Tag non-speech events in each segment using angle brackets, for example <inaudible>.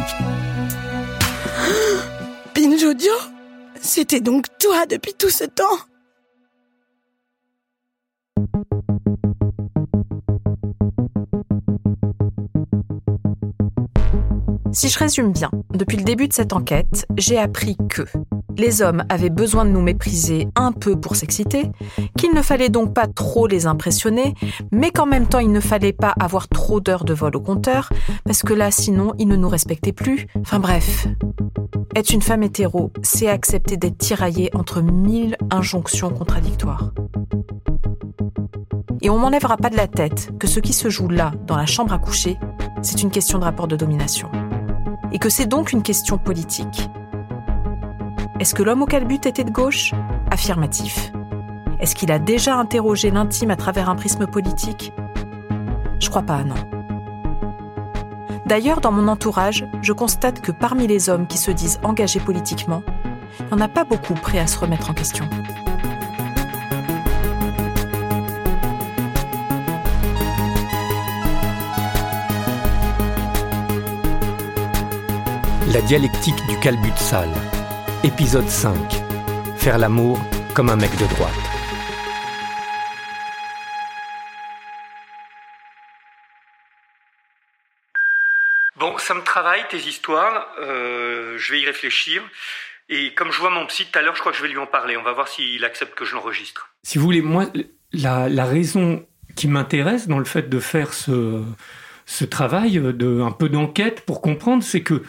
<gasps> Binge Audio C'était donc toi depuis tout ce temps. Si je résume bien, depuis le début de cette enquête, j'ai appris que les hommes avaient besoin de nous mépriser un peu pour s'exciter, qu'il ne fallait donc pas trop les impressionner, mais qu'en même temps il ne fallait pas avoir trop d'heures de vol au compteur, parce que là sinon ils ne nous respectaient plus. Enfin bref. Être une femme hétéro, c'est accepter d'être tiraillée entre mille injonctions contradictoires. Et on m'enlèvera pas de la tête que ce qui se joue là, dans la chambre à coucher, c'est une question de rapport de domination et que c'est donc une question politique. Est-ce que l'homme au calbut était de gauche? Affirmatif. Est-ce qu'il a déjà interrogé l'intime à travers un prisme politique? Je crois pas, non. D'ailleurs, dans mon entourage, je constate que parmi les hommes qui se disent engagés politiquement, il n'y en a pas beaucoup prêts à se remettre en question. La dialectique du calbut sale. Épisode 5. Faire l'amour comme un mec de droite. Bon, ça me travaille tes histoires. Euh, je vais y réfléchir. Et comme je vois mon psy tout à l'heure, je crois que je vais lui en parler. On va voir s'il accepte que je l'enregistre. Si vous voulez, moi, la, la raison qui m'intéresse dans le fait de faire ce, ce travail, de, un peu d'enquête pour comprendre, c'est que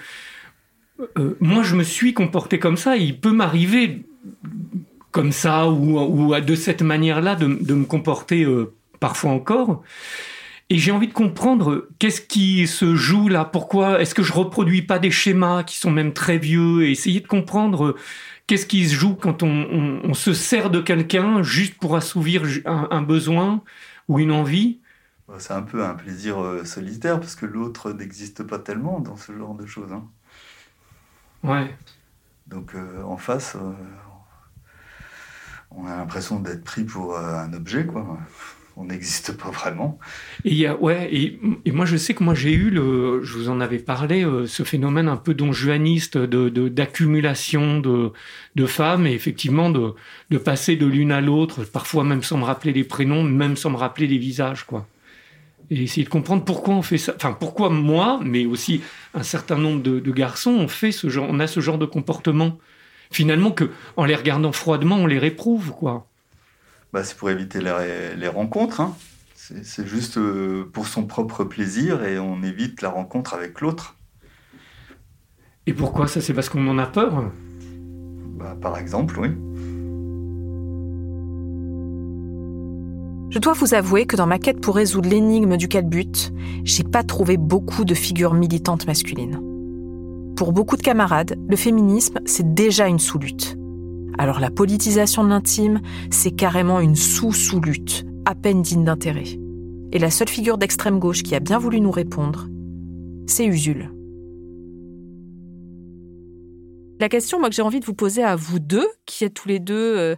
euh, moi, je me suis comporté comme ça. il peut m'arriver comme ça ou, de cette manière-là de, me comporter euh, parfois encore. Et j'ai envie de comprendre qu'est-ce qui se joue là, pourquoi est-ce que je reproduis pas des schémas qui sont même très vieux et essayer de comprendre qu'est-ce qui se joue quand on, se sert de quelqu'un juste pour assouvir un, besoin ou une envie? C'est un peu un plaisir euh, solitaire parce que l'autre n'existe pas tellement dans ce genre de choses. Hein. Ouais. Donc euh, en face, euh, on a l'impression d'être pris pour euh, un objet, quoi. On n'existe pas vraiment. Et, y a, ouais, et, et, moi je sais que moi j'ai eu, le, je vous en avais parlé, ce phénomène un peu donjuaniste d'accumulation de, de, de, femmes et effectivement de, de passer de l'une à l'autre, parfois même sans me rappeler les prénoms, même sans me rappeler les visages, quoi et essayer de comprendre pourquoi on fait ça. Enfin, pourquoi moi, mais aussi un certain nombre de, de, garçons, on fait ce genre, on a ce genre de comportement. Finalement, que en les regardant froidement, on les réprouve, quoi. Bah, c'est pour éviter les, les rencontres. Hein. C'est juste euh, pour son propre plaisir et on évite la rencontre avec l'autre. Et pourquoi ça? C'est parce qu'on en a peur? Bah, Par exemple, oui. Je dois vous avouer que dans ma quête pour résoudre l'énigme du calbut, j'ai pas trouvé beaucoup de figures militantes masculines. Pour beaucoup de camarades, le féminisme, c'est déjà une sous-lutte. Alors la politisation de l'intime, c'est carrément une sous-sous-lutte, à peine digne d'intérêt. Et la seule figure d'extrême gauche qui a bien voulu nous répondre, c'est Usul. La question moi, que j'ai envie de vous poser à vous deux, qui êtes tous les deux euh,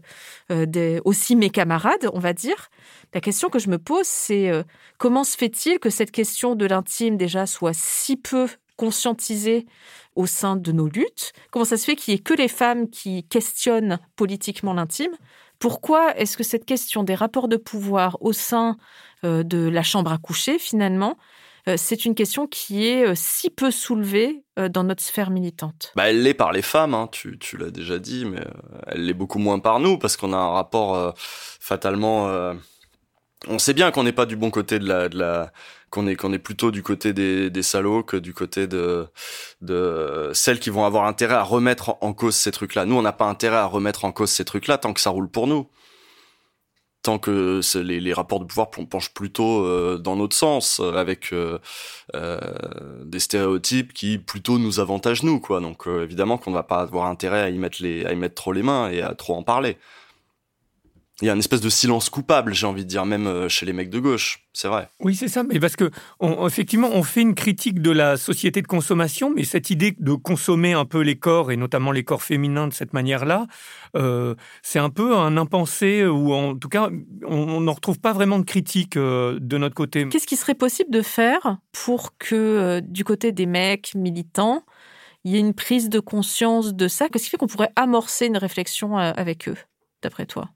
euh, aussi mes camarades, on va dire, la question que je me pose, c'est euh, comment se fait-il que cette question de l'intime déjà soit si peu conscientisée au sein de nos luttes? Comment ça se fait qu'il n'y ait que les femmes qui questionnent politiquement l'intime? Pourquoi est-ce que cette question des rapports de pouvoir au sein de la chambre à coucher, finalement, c'est une question qui est euh, si peu soulevée euh, dans notre sphère militante. Bah, elle l'est par les femmes, hein, tu, tu l'as déjà dit, mais elle l'est beaucoup moins par nous, parce qu'on a un rapport fatalement on sait bien qu'on n'est pas du bon côté de la, de la qu'on est qu'on est plutôt du côté des, des salauds que du côté de de celles qui vont avoir intérêt à remettre en cause ces trucs-là. Nous, on n'a pas intérêt à remettre en cause ces trucs-là tant que ça roule pour nous. Tant que les, rapports de pouvoir penchent plutôt euh, dans notre sens, avec euh, euh, des stéréotypes qui plutôt nous avantagent nous, quoi. Donc évidemment qu'on ne va pas avoir intérêt à y mettre à y mettre trop les mains et à trop en parler il y a une espèce de silence coupable, j'ai envie de dire, même euh, chez les mecs de gauche. C'est vrai. Oui, c'est ça. Mais parce que, effectivement, on fait une critique de la société de consommation, mais cette idée de consommer un peu les corps, et notamment les corps féminins de cette manière-là, euh, c'est un peu un impensé, ou en tout cas, on n'en retrouve pas vraiment de critique euh, de notre côté. Qu'est-ce qui serait possible de faire pour que, du côté des mecs militants, il y ait une prise de conscience de ça? Qu'est-ce qui fait qu'on pourrait amorcer une réflexion avec eux, d'après toi?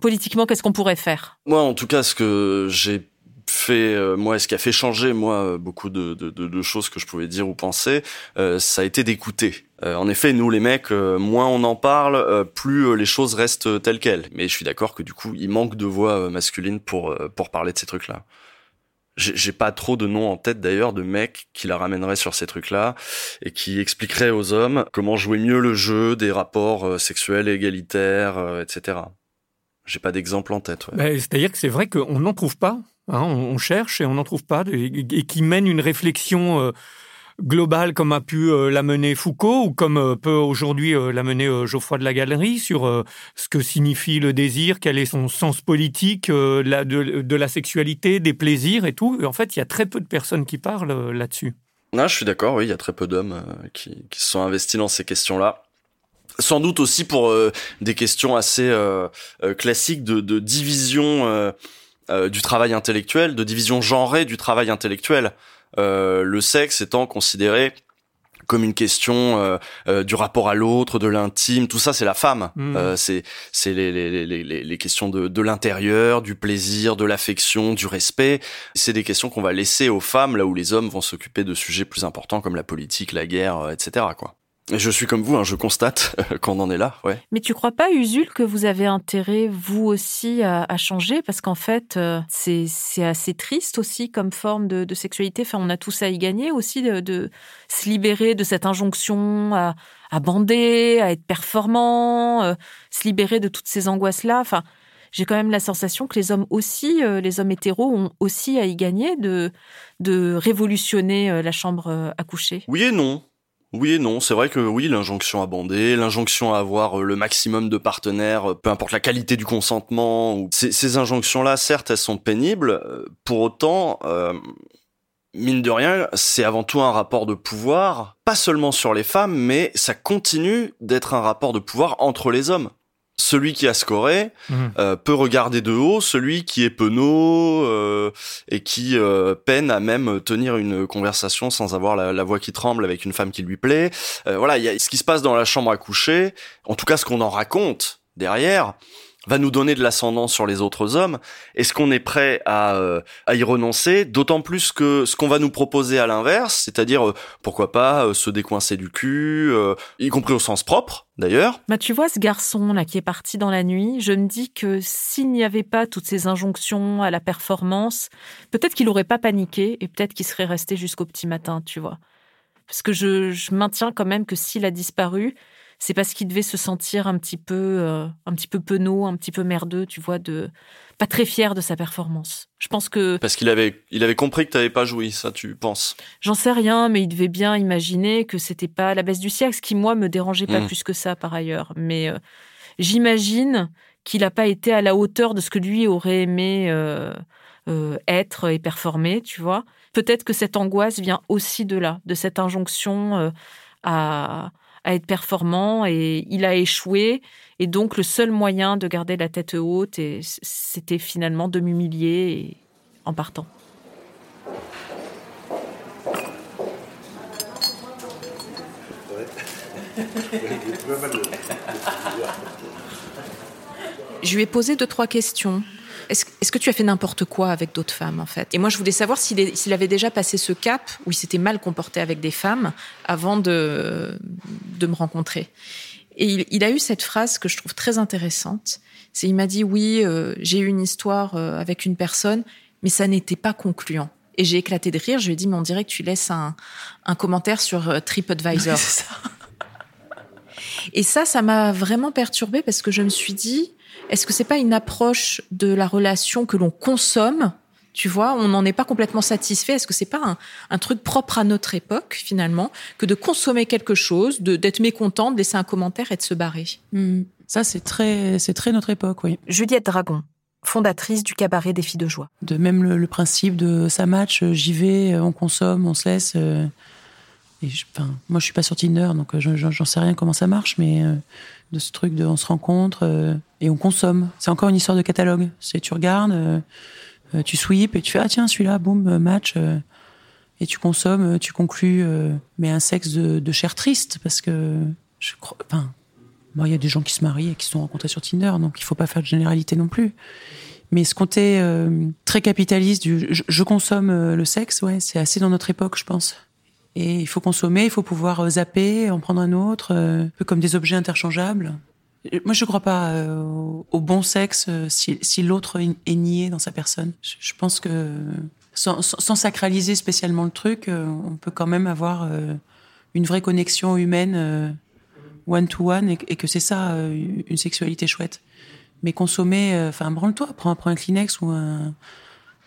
Politiquement, qu'est-ce qu'on pourrait faire? Moi, en tout cas, ce que j'ai fait euh, moi ce qui a fait changer moi euh, beaucoup de, de, de, choses que je pouvais dire ou penser euh, ça a été d'écouter. En effet nous les mecs moins on en parle plus les choses restent telles quelles. Mais je suis d'accord que du coup il manque de voix masculine pour pour parler de ces trucs là j'ai pas trop de noms en tête d'ailleurs de mecs qui la ramèneraient sur ces trucs-là et qui expliqueraient aux hommes comment jouer mieux le jeu des rapports sexuels égalitaires, etc. J'ai pas d'exemple en tête. Ouais. C'est-à-dire que c'est vrai qu'on n'en trouve pas. Hein, on, cherche et on n'en trouve pas. Et, qui mène une réflexion euh, globale comme a pu euh, la mener Foucault ou comme euh, peut aujourd'hui la mener Geoffroy de la Galerie sur ce que signifie le désir, quel est son sens politique la, de, la sexualité, des plaisirs et tout. en fait, il y a très peu de personnes qui parlent là-dessus. Non, je suis d'accord, oui, il y a très peu d'hommes qui, qui se sont investis dans ces questions-là sans doute aussi pour euh, des questions assez euh, euh, classiques de, de division du travail intellectuel, de division genrée du travail intellectuel. le sexe étant considéré comme une question du rapport à l'autre, de l'intime, tout ça c'est la femme. Mmh. c'est c'est les, les, les, les, questions de, de l'intérieur, du plaisir, de l'affection, du respect. C'est des questions qu'on va laisser aux femmes là où les hommes vont s'occuper de sujets plus importants comme la politique, la guerre, etc. Quoi. Je suis comme vous, hein, je constate qu'on en est là, ouais. Mais tu crois pas, Usul, que vous avez intérêt, vous aussi, à, changer? Parce qu'en fait, euh, c'est assez triste aussi comme forme de, sexualité. Enfin, on a tous à y gagner aussi de, se libérer de cette injonction à, bander, à être performant, euh, se libérer de toutes ces angoisses-là. Enfin, j'ai quand même la sensation que les hommes aussi, euh, les hommes hétéros, ont aussi à y gagner de, de révolutionner la chambre à coucher. Oui et non. Oui et non, c'est vrai que oui, l'injonction à bander, l'injonction à avoir euh, le maximum de partenaires, euh, peu importe la qualité du consentement, ou ces, injonctions-là, certes, elles sont pénibles. Euh, pour autant, mine de rien, c'est avant tout un rapport de pouvoir, pas seulement sur les femmes, mais ça continue d'être un rapport de pouvoir entre les hommes celui qui a scoré mhm. euh, peut regarder de haut celui qui est penaud euh, et qui euh, peine à même tenir une conversation sans avoir la, voix qui tremble avec une femme qui lui plaît. voilà, il y a ce qui se passe dans la chambre à coucher, en tout cas ce qu'on en raconte derrière, va nous donner de l'ascendant sur les autres hommes Est-ce qu'on est prêt à, euh, y renoncer? D'autant plus que ce qu'on va nous proposer à l'inverse, c'est-à-dire euh, pourquoi pas euh, se décoincer du cul, y compris au sens propre d'ailleurs. Bah tu vois ce garçon là qui est parti dans la nuit, je me dis que s'il n'y avait pas toutes ces injonctions à la performance, peut-être qu'il n'aurait pas paniqué et peut-être qu'il serait resté jusqu'au petit matin, tu vois. Parce que je, je maintiens quand même que s'il a disparu, c'est parce qu'il devait se sentir un petit peu, euh, un petit peu penaud, un petit peu merdeux, tu vois, de pas très fier de sa performance. Je pense que parce qu'il avait, il avait compris que tu n'avais pas joui, ça, tu penses J'en sais rien, mais il devait bien imaginer que c'était pas la baisse du siècle, ce qui moi me dérangeait pas hmm. plus que ça par ailleurs. Mais euh, j'imagine qu'il n'a pas été à la hauteur de ce que lui aurait aimé euh, être et performer, tu vois. Peut-être que cette angoisse vient aussi de là, de cette injonction à à être performant et il a échoué. Et donc, le seul moyen de garder la tête haute, c'était finalement de m'humilier en partant. <laughs> Je lui ai posé deux, trois questions est-ce que tu as fait n'importe quoi avec d'autres femmes, en fait? Et moi, je voulais savoir s'il avait déjà passé ce cap où il s'était mal comporté avec des femmes avant de, de me rencontrer. Et il, a eu cette phrase que je trouve très intéressante. C'est il m'a dit oui, euh, j'ai eu une histoire euh, avec une personne, mais ça n'était pas concluant. Et j'ai éclaté de rire. Je lui ai dit mais on dirait que tu laisses un, un commentaire sur euh, TripAdvisor. <laughs> Et ça, ça m'a vraiment perturbée parce que je me suis dit est-ce que c'est pas une approche de la relation que l'on consomme tu vois, on n'en est pas complètement satisfait. Est-ce que c'est pas un, truc propre à notre époque finalement que de consommer quelque chose, de d'être mécontent, de laisser un commentaire et de se barrer? Hmm. Ça, c'est très, c'est très notre époque, oui. Juliette Dragon, fondatrice du cabaret des filles de joie. De même le, principe de ça match, j'y vais, on consomme, on se laisse. Euh, et enfin, moi, je suis pas sur Tinder, donc euh, j'en sais rien comment ça marche, mais euh, de ce truc de on se rencontre et on consomme. C'est encore une histoire de catalogue. C'est tu regardes, tu sweeps et tu fais ah tiens celui-là, boum match. et tu consommes, tu conclus, mais un sexe de, de chair triste parce que je crois, enfin, il y a des gens qui se marient et qui se sont rencontrés sur Tinder, donc il faut pas faire de généralité non plus. Mais ce côté euh, très capitaliste du je, consomme euh, le sexe, ouais, c'est assez dans notre époque, je pense. Et il faut consommer, il faut pouvoir euh, zapper, en prendre un autre, un peu comme des objets interchangeables. Moi, je ne crois pas au bon sexe si, l'autre est nié dans sa personne. Je, pense que sans, sacraliser spécialement le truc, on peut quand même avoir une vraie connexion humaine one-to-one et, que c'est ça euh, une sexualité chouette. Mais consommer, euh, enfin, branle-toi, prends, prends un Kleenex ou un.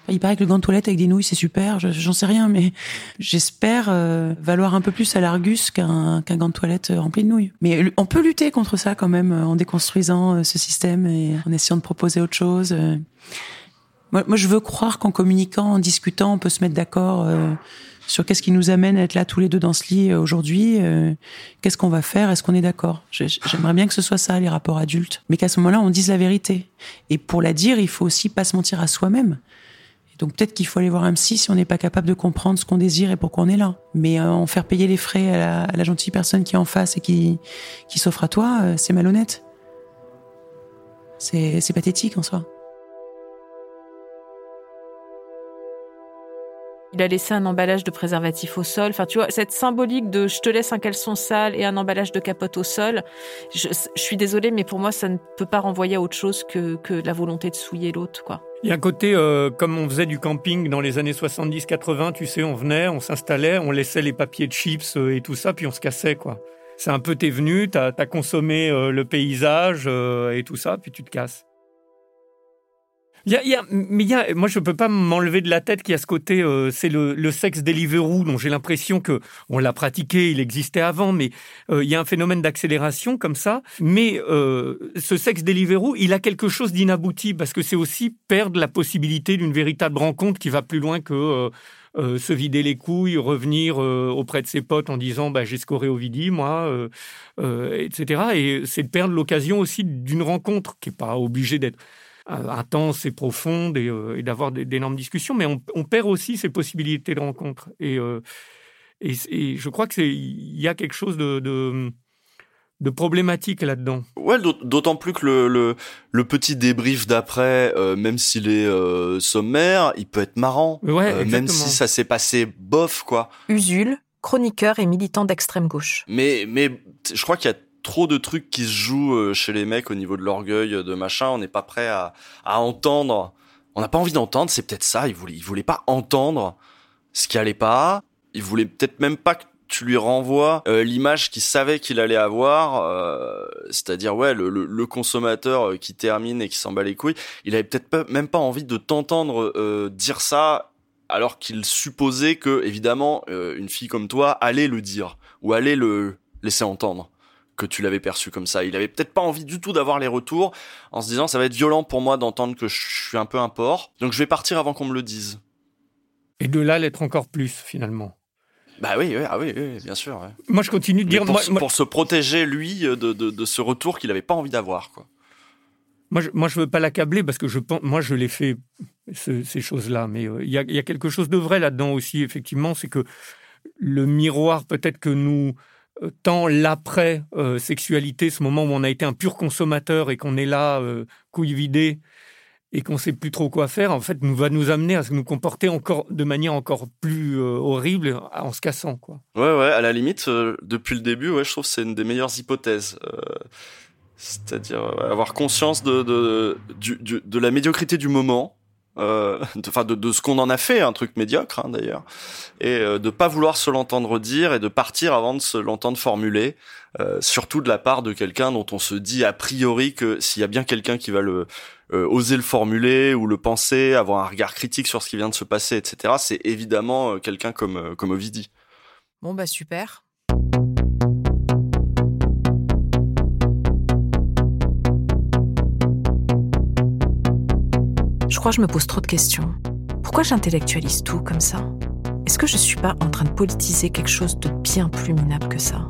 Il paraît que le gant de toilette avec des nouilles, c'est super, j'en sais rien, mais j'espère euh, valoir un peu plus à l'Argus qu'un qu'un gant de toilette rempli de nouilles. Mais on peut lutter contre ça quand même en déconstruisant ce système et en essayant de proposer autre chose. Moi, je veux croire qu'en communiquant, en discutant, on peut se mettre d'accord sur qu'est-ce qui nous amène à être là tous les deux dans ce lit euh, aujourd'hui, euh, qu'est-ce qu'on va faire, est-ce qu'on est, d'accord? J'aimerais bien que ce soit ça, les rapports adultes, mais qu'à ce moment-là, on dise la vérité. Et pour la dire, il faut aussi pas se mentir à soi-même. Donc peut-être qu'il faut aller voir un psy si on n'est pas capable de comprendre ce qu'on désire et pourquoi on est là. Mais euh, en faire payer les frais à la, gentille personne qui est en face et qui, s'offre à toi, c'est malhonnête. C'est pathétique en soi. Il a laissé un emballage de préservatif au sol. Enfin, tu vois, cette symbolique de je te laisse un caleçon sale et un emballage de capote au sol, je, suis désolée, mais pour moi, ça ne peut pas renvoyer à autre chose que, que la volonté de souiller l'autre, quoi. Il y a un côté, euh, comme on faisait du camping dans les années 70-80, tu sais, on venait, on s'installait, on laissait les papiers de chips euh, et tout ça, puis on se cassait, quoi. C'est un peu, t'es venu, t'as as consommé euh, le paysage et tout ça, puis tu te casses. Mais moi, je peux pas m'enlever de la tête qu'il y a ce côté, euh, c'est le, le sexe Deliveroo, dont j'ai l'impression que on l'a pratiqué, il existait avant, mais euh, il y a un phénomène d'accélération comme ça. Mais euh, ce sexe Deliveroo, il a quelque chose d'inabouti parce que c'est aussi perdre la possibilité d'une véritable rencontre qui va plus loin que se vider les couilles, revenir auprès de ses potes en disant bah, j'ai scoré au vidi, moi, etc. Et c'est perdre l'occasion aussi d'une rencontre qui est pas obligée d'être intense et profonde et, euh, et d'avoir d'énormes discussions, mais on, on, perd aussi ces possibilités de rencontre. Et, euh, et, et, je crois qu'il y a quelque chose de, de, de problématique là-dedans. Ouais, d'autant plus que le, le, le petit débrief d'après, euh, même s'il est sommaire, il peut être marrant, ouais, même si ça s'est passé bof, quoi. Usul, chroniqueur et militant d'extrême gauche. Mais, mais je crois qu'il y a trop de trucs qui se jouent euh, chez les mecs au niveau de l'orgueil, de machin. On n'est pas prêt à, à entendre. On n'a pas envie d'entendre. C'est peut-être ça. Il voulait, il voulait pas entendre ce qui allait pas. Il voulait peut-être même pas que tu lui renvoies euh, l'image qu'il savait qu'il allait avoir, euh, c'est-à-dire ouais le, le, consommateur qui termine et qui s'en bat les couilles. Il avait peut-être même pas envie de t'entendre dire ça alors qu'il supposait que évidemment une fille comme toi allait le dire ou allait le laisser entendre que tu l'avais perçu comme ça. Il avait peut-être pas envie du tout d'avoir les retours en se disant ça va être violent pour moi d'entendre que je suis un peu un porc. Donc je vais partir avant qu'on me le dise. Et de là l'être encore plus finalement. Bah oui, oui, ah oui, bien sûr. Moi je continue de dire pour, pour se protéger lui de, de, ce retour qu'il avait pas envie d'avoir quoi. Moi je, moi, je veux pas l'accabler parce que je pense, moi, je l'ai fait ces choses-là, mais euh, il y, a, y, a, quelque chose de vrai là-dedans aussi, effectivement, c'est que le miroir, peut-être que nous tant l'après-sexualité, ce moment où on a été un pur consommateur et qu'on est là, euh, couille vidée, et qu'on sait plus trop quoi faire, en fait, nous va nous amener à nous comporter encore de manière encore plus euh, horrible en se cassant, quoi. Ouais, ouais, à la limite, euh, depuis le début, ouais, je trouve que c'est une des meilleures hypothèses. C'est-à-dire avoir conscience de, de, de la médiocrité du moment, euh, de, de, ce qu'on en a fait, un truc médiocre hein, d'ailleurs, et euh, de pas vouloir se l'entendre dire et de partir avant de se l'entendre formuler, euh, surtout de la part de quelqu'un dont on se dit a priori que s'il y a bien quelqu'un qui va euh, oser le formuler ou le penser, avoir un regard critique sur ce qui vient de se passer, etc. C'est évidemment quelqu'un comme comme Ovidi. Bon bah super. Je crois que je me pose trop de questions. Pourquoi j'intellectualise tout comme ça? Est-ce que je suis pas en train de politiser quelque chose de bien plus minable que ça?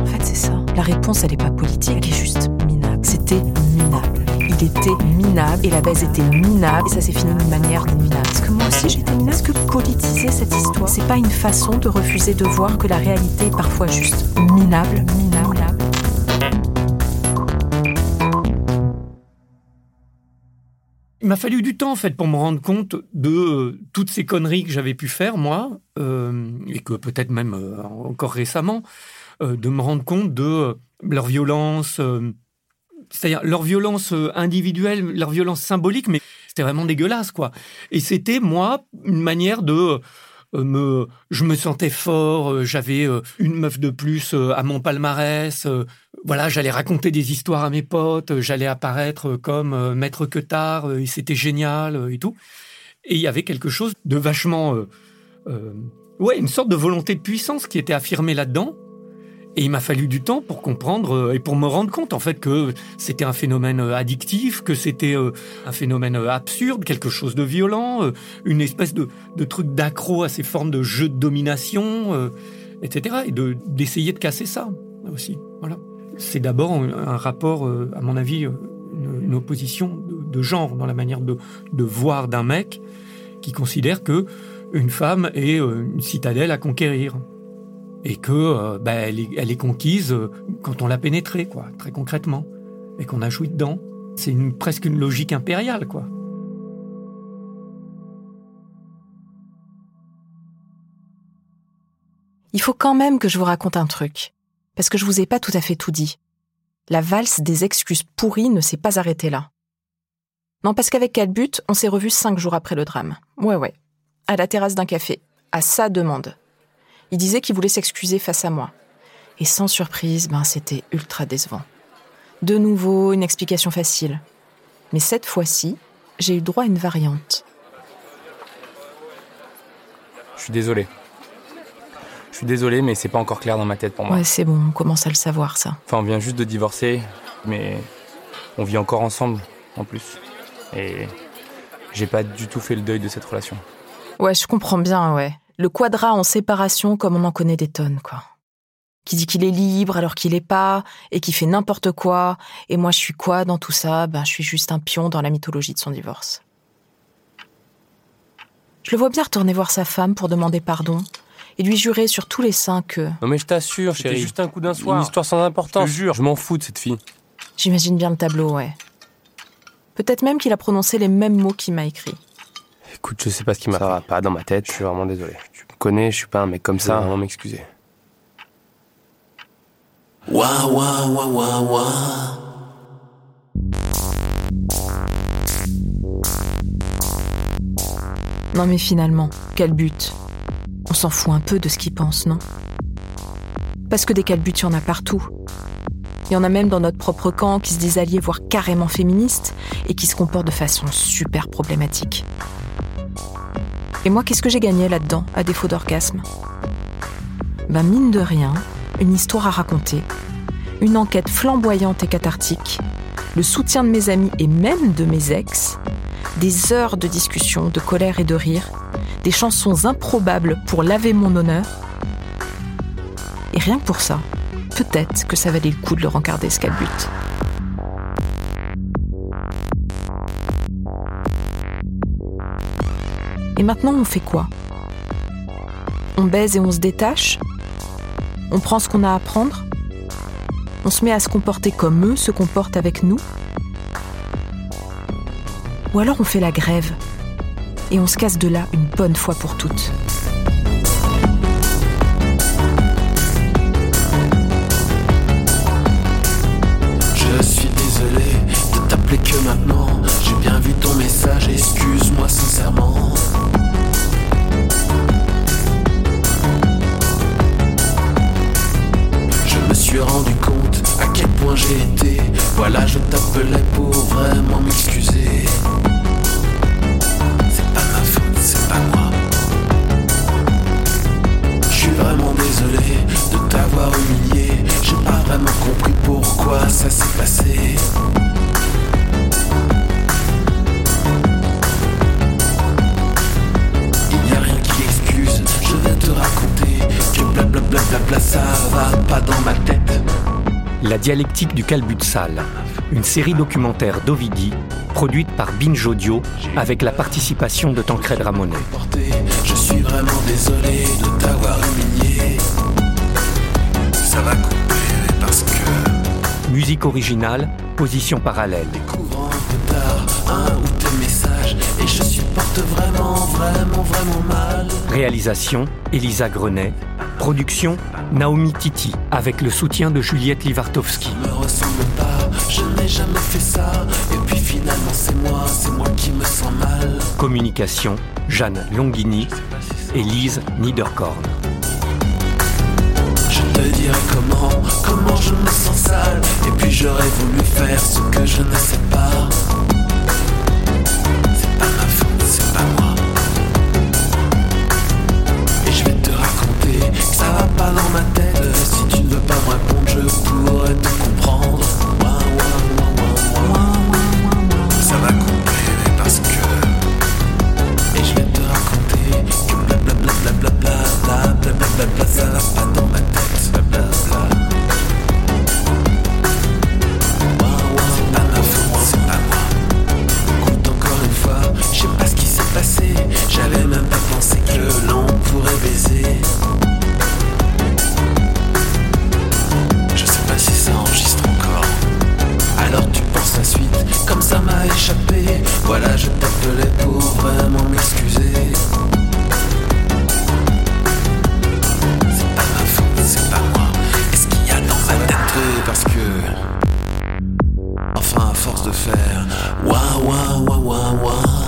En fait, c'est ça. La réponse, elle est pas politique, elle est juste minable. C'était minable. Il était minable et la baise était minable et ça s'est fini d'une manière minable. Est-ce que moi aussi j'étais minable? Est-ce que politiser cette histoire, c'est pas une façon de refuser de voir que la réalité est parfois juste minable, minable, m'a fallu du temps en fait pour me rendre compte de euh, toutes ces conneries que j'avais pu faire moi euh, et que peut-être même euh, encore récemment de me rendre compte de leur violence c'est-à-dire leur violence individuelle leur violence symbolique mais c'était vraiment dégueulasse quoi. Et c'était moi une manière de me, je me sentais fort, j'avais une meuf de plus à mon palmarès, voilà, j'allais raconter des histoires à mes potes, j'allais apparaître comme maître que tard, c'était génial et tout. Et il y avait quelque chose de vachement, euh, euh, ouais, une sorte de volonté de puissance qui était affirmée là-dedans. Et il m'a fallu du temps pour comprendre et pour me rendre compte en fait que c'était un phénomène addictif, que c'était un phénomène absurde, quelque chose de violent, une espèce de, truc d'accro à ces formes de jeu de domination, etc. Et de d'essayer de casser ça aussi. Voilà. C'est d'abord un, rapport, à mon avis, une, opposition de, de, genre dans la manière de, de voir d'un mec qui considère que une femme est une citadelle à conquérir et que euh, bah, elle, est, conquise quand on l'a pénétrée, quoi, très concrètement, et qu'on a joui dedans. C'est presque une logique impériale, quoi. Il faut quand même que je vous raconte un truc, parce que je vous ai pas tout à fait tout dit. La valse des excuses pourries ne s'est pas arrêtée là. Non, parce qu'avec Calbut, on s'est revus cinq jours après le drame. Ouais, ouais. À la terrasse d'un café, à sa demande. Il disait qu'il voulait s'excuser face à moi. Et sans surprise, ben c'était ultra décevant. De nouveau, une explication facile. Mais cette fois-ci, j'ai eu droit à une variante. Je suis désolé. Je suis désolé, mais c'est pas encore clair dans ma tête pour moi. Ouais, c'est bon, on commence à le savoir, ça. Enfin, on vient juste de divorcer, mais on vit encore ensemble, en plus. Et j'ai pas du tout fait le deuil de cette relation. Ouais, je comprends bien, ouais le quadra en séparation comme on en connaît des tonnes, quoi. Qui dit qu'il est libre alors qu'il est pas, et qui fait n'importe quoi, et moi je suis quoi dans tout ça? Ben je suis juste un pion dans la mythologie de son divorce. Je le vois bien retourner voir sa femme pour demander pardon, et lui jurer sur tous les saints que... Non mais je t'assure, chérie. juste un coup d'un soir. Une histoire sans importance. Je jure. Je m'en fous de cette fille. J'imagine bien le tableau, ouais. Peut-être même qu'il a prononcé les mêmes mots qu'il m'a écrits. Écoute, je sais pas ce qui m'a. Ça va pas dans ma tête, je suis vraiment désolé. Tu me connais, je suis pas un mec comme ça, vraiment m'excuser. Non mais finalement, quel but? On s'en fout un peu de ce qu'ils pensent, non? Parce que des calbutes, il y en a partout. Il y en a même dans notre propre camp qui se disent alliés, voire carrément féministes, et qui se comportent de façon super problématique. Et moi, qu'est-ce que j'ai gagné là-dedans, à défaut d'orgasme? Ben, mine de rien, une histoire à raconter, une enquête flamboyante et cathartique, le soutien de mes amis et même de mes ex, des heures de discussion, de colère et de rire, des chansons improbables pour laver mon honneur. Et rien que pour ça, peut-être que ça valait le coup de le rencarder ce but. Et maintenant, on fait quoi? On baise et on se détache? On prend ce qu'on a à prendre? On se met à se comporter comme eux se comportent avec nous? Ou alors on fait la grève et on se casse de là une bonne fois pour toutes. T'appelais pour vraiment m'excuser. C'est pas ma faute, c'est pas moi. Je suis vraiment désolé de t'avoir humilié. J'ai pas vraiment compris pourquoi ça s'est passé. Il n'y a rien qui excuse, je vais te raconter que blablabla ça va pas dans ma tête. La dialectique du calbut sale, une série documentaire d'Ovidi, produite par Binge Audio avec la participation de Tancred Ramonet. Je suis vraiment désolé de t'avoir humilié. Ça va couper parce que Musique originale, position parallèle. peu tard un ou messages et je supporte vraiment, vraiment, vraiment mal. Réalisation, Elisa Grenet. Production, Naomi Titi, avec le soutien de Juliette Livartowski. me ressemble pas, je jamais fait ça. Et puis finalement c'est moi, c'est moi qui me sens mal. Communication, Jeanne Longini et Lise Niederkorn. Je te dirai comment, comment je me sens sale. Et puis j'aurais voulu faire ce que je ne sais pas Enfin, à force de faire. Ouah, ouah, ouah, ouah,